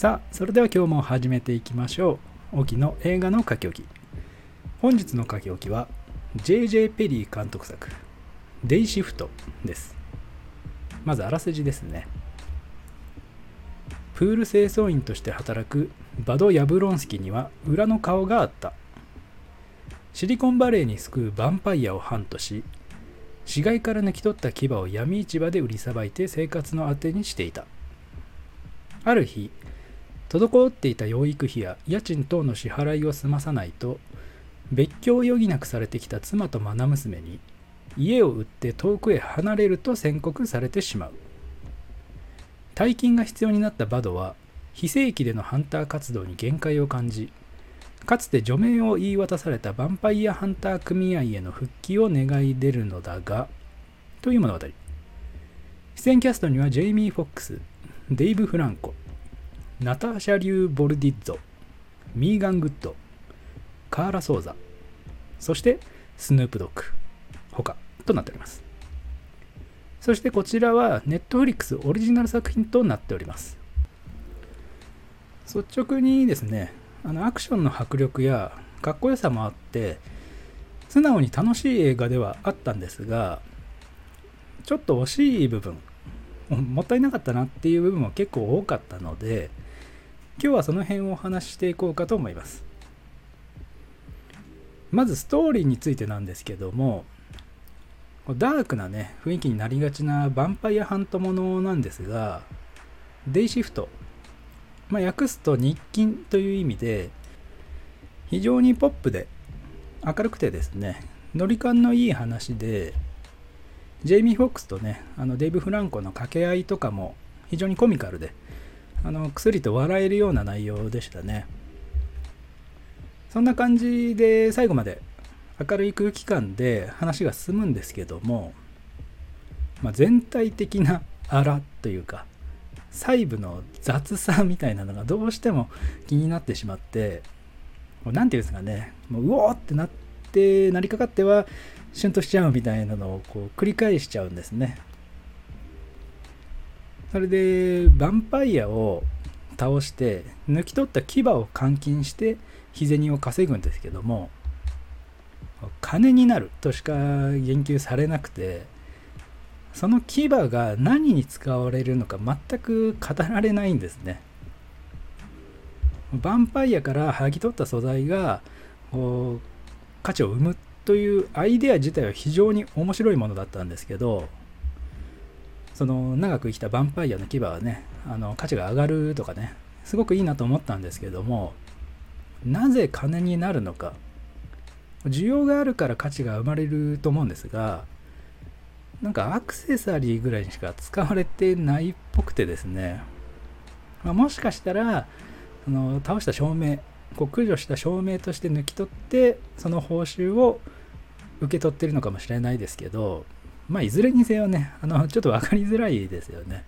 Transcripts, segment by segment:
さあそれでは今日も始めていきましょう。沖の映画の書き置き。本日の書き置きは J.J. ペリー監督作「デイシフト」です。まずあらすじですね。プール清掃員として働くバド・ヤブロンスキには裏の顔があった。シリコンバレーに救うヴァンパイアをハントし死骸から抜き取った牙を闇市場で売りさばいて生活のあてにしていた。ある日滞っていた養育費や家賃等の支払いを済まさないと別居を余儀なくされてきた妻と愛娘に家を売って遠くへ離れると宣告されてしまう。大金が必要になったバドは非正規でのハンター活動に限界を感じかつて除名を言い渡されたヴァンパイアハンター組合への復帰を願い出るのだがという物語。出演キャストにはジェイミー・フォックスデイブ・フランコナターシャ・リュー・ボルディッゾミーガン・グッドカーラ・ソーザそしてスヌープ・ドッグ他となっております。そしてこちらはネットフリックスオリジナル作品となっております。率直にですねあのアクションの迫力やかっこよさもあって素直に楽しい映画ではあったんですがちょっと惜しい部分もったいなかったなっていう部分も結構多かったので今日はその辺をお話ししていこうかと思います。まずストーリーについてなんですけども、ダークなね、雰囲気になりがちなヴァンパイアハントものなんですが、デイシフト、まあ、訳すと日勤という意味で、非常にポップで明るくてですね、ノリ感のいい話で、ジェイミー・フォックスとね、あのデイブ・フランコの掛け合いとかも非常にコミカルで、あの薬と笑えるような内容でしたね。そんな感じで最後まで明るい空気感で話が進むんですけども、まあ、全体的なあらというか細部の雑さみたいなのがどうしても気になってしまって何て言うんですかねもううおーってなってなりかかってはシュンとしちゃうみたいなのをこう繰り返しちゃうんですね。それでヴァンパイアを倒して抜き取った牙を監禁して日銭を稼ぐんですけども金になるとしか言及されなくてその牙が何に使われるのか全く語られないんですね。ヴァンパイアから剥ぎ取った素材が価値を生むというアイデア自体は非常に面白いものだったんですけどその長く生きたヴァンパイアの牙はねあの価値が上がるとかねすごくいいなと思ったんですけどもなぜ金になるのか。需要があるから価値が生まれると思うんですがなんかアクセサリーぐらいにしか使われてないっぽくてですね、まあ、もしかしたらあの倒した証明こう駆除した証明として抜き取ってその報酬を受け取ってるのかもしれないですけどまあ、いずれにせよね、あの、ちょっと分かりづらいですよね。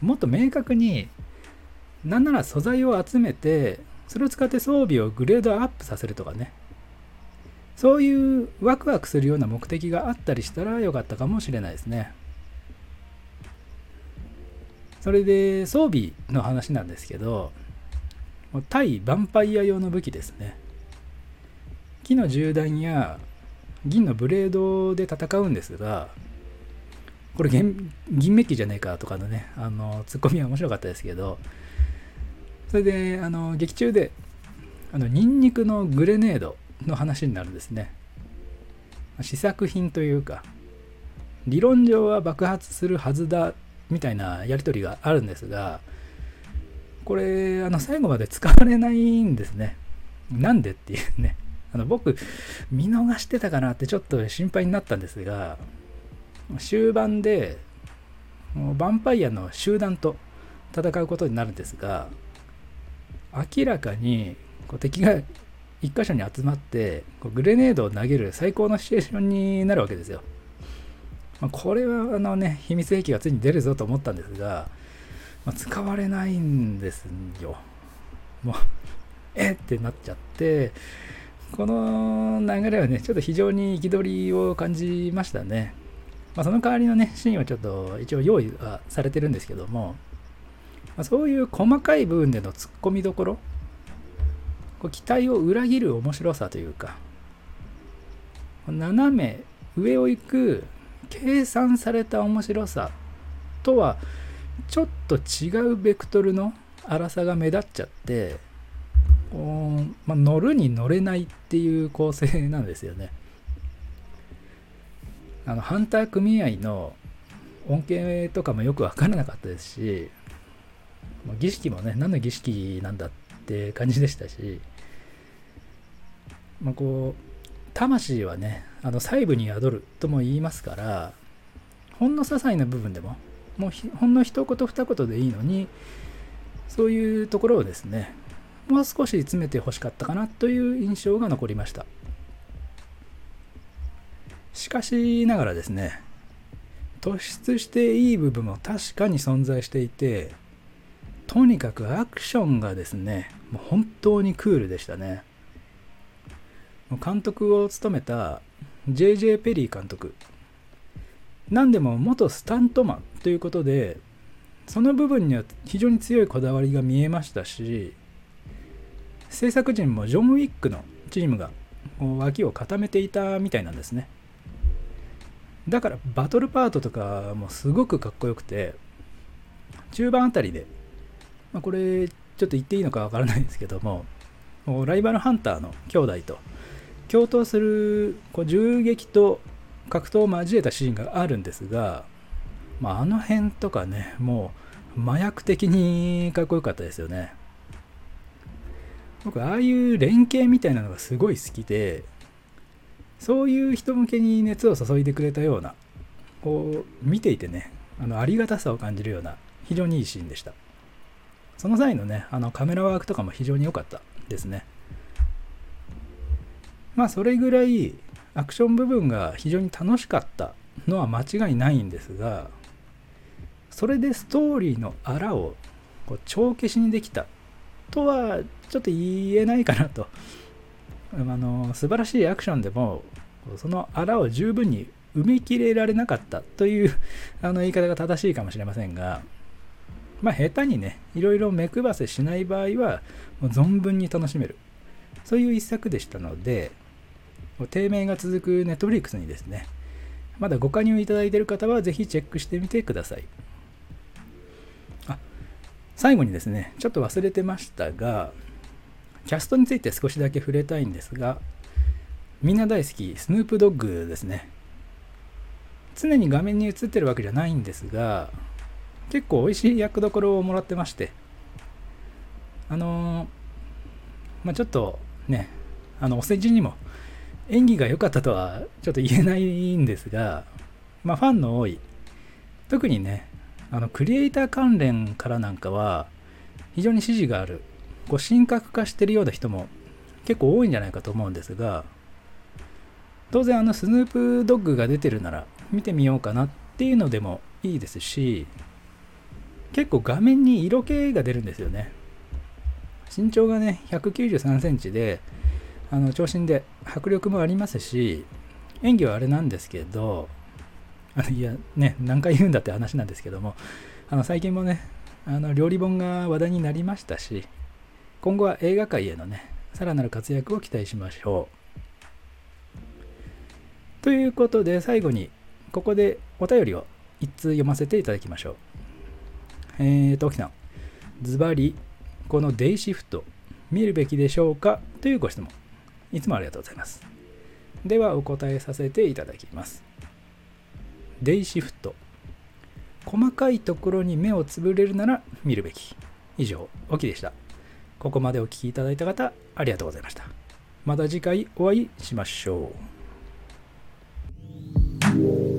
もっと明確に、なんなら素材を集めて、それを使って装備をグレードアップさせるとかね。そういうワクワクするような目的があったりしたらよかったかもしれないですね。それで装備の話なんですけど、対ヴァンパイア用の武器ですね。木の銃弾や銀のブレードで戦うんですが、これ銀メッキじゃねえかとかのね、あの、ツッコミは面白かったですけど、それで、あの、劇中で、あの、ニンニクのグレネードの話になるんですね。試作品というか、理論上は爆発するはずだみたいなやり取りがあるんですが、これ、あの、最後まで使われないんですね。なんでっていうね。あの僕、見逃してたかなってちょっと心配になったんですが、終盤で、ヴァンパイアの集団と戦うことになるんですが、明らかにこう敵が一箇所に集まってこうグレネードを投げる最高のシチュエーションになるわけですよ。まあ、これはあのね、秘密兵器がついに出るぞと思ったんですが、まあ、使われないんですよ。もう、えってなっちゃって、この流れはね、ちょっと非常に憤りを感じましたね。まあ、その代わりのね、シーンはちょっと一応用意はされてるんですけども、まあ、そういう細かい部分での突っ込みどころこう期待を裏切る面白さというか斜め上を行く計算された面白さとはちょっと違うベクトルの粗さが目立っちゃって、まあ、乗るに乗れないっていう構成なんですよね。あのハンター組合の恩恵とかもよく分からなかったですし、儀式もね何の儀式なんだって感じでしたし、まあ、こう魂はねあの細部に宿るとも言いますからほんの些細な部分でももうほんの一言二言でいいのにそういうところをですねもう少し詰めてほしかったかなという印象が残りましたしかしながらですね突出していい部分も確かに存在していてとにかくアクションがですねもう本当にクールでしたね監督を務めた J.J. ペリー監督何でも元スタントマンということでその部分には非常に強いこだわりが見えましたし制作陣もジョン・ウィックのチームが脇を固めていたみたいなんですね。だからバトルパートとかもすごくかっこよくて中盤あたりで、まあ、これちょっと言っていいのかわからないんですけどもライバルハンターの兄弟と共闘するこう銃撃と格闘を交えたシーンがあるんですが、まあ、あの辺とかねもう麻薬的にかっこよかったですよね。僕ああいう連携みたいなのがすごい好きでそういう人向けに熱を注いでくれたようなこう見ていてねあのありがたさを感じるような非常にいいシーンでした。その際のねあのカメラワークとかも非常に良かったですね。まあそれぐらいアクション部分が非常に楽しかったのは間違いないんですがそれでストーリーのあらをこう帳消しにできたとはちょっと言えないかなと。あの素晴らしいアクションでもそのあらを十分に埋めきれられなかったという あの言い方が正しいかもしれませんがまあ下手にねいろいろ目配せしない場合はもう存分に楽しめる。そういう一作でしたので低迷が続く Netflix にですねまだご加入いただいている方はぜひチェックしてみてください。最後にですねちょっと忘れてましたがキャストについて少しだけ触れたいんですが、みんな大好き、スヌープドッグですね。常に画面に映ってるわけじゃないんですが、結構美味しい役どころをもらってまして、あのー、まあ、ちょっとね、あの、お世辞にも演技が良かったとはちょっと言えないんですが、まあ、ファンの多い、特にね、あの、クリエイター関連からなんかは、非常に支持がある。こう神格化してるような人も結構多いんじゃないかと思うんですが当然あのスヌープドッグが出てるなら見てみようかなっていうのでもいいですし結構画面に色気が出るんですよね。身長がね193センチであの長身で迫力もありますし演技はあれなんですけど いやね何回言うんだって話なんですけどもあの最近もねあの料理本が話題になりましたし今後は映画界へのね、さらなる活躍を期待しましょう。ということで、最後に、ここでお便りを一通読ませていただきましょう。えーと、沖さん、ズバリ、このデイシフト、見るべきでしょうか？というご質問。いつもありがとうございます。では、お答えさせていただきます。デイシフト。細かいところに目をつぶれるなら見るべき。以上、オキでした。ここまでお聴きいただいた方、ありがとうございました。また次回お会いしましょう。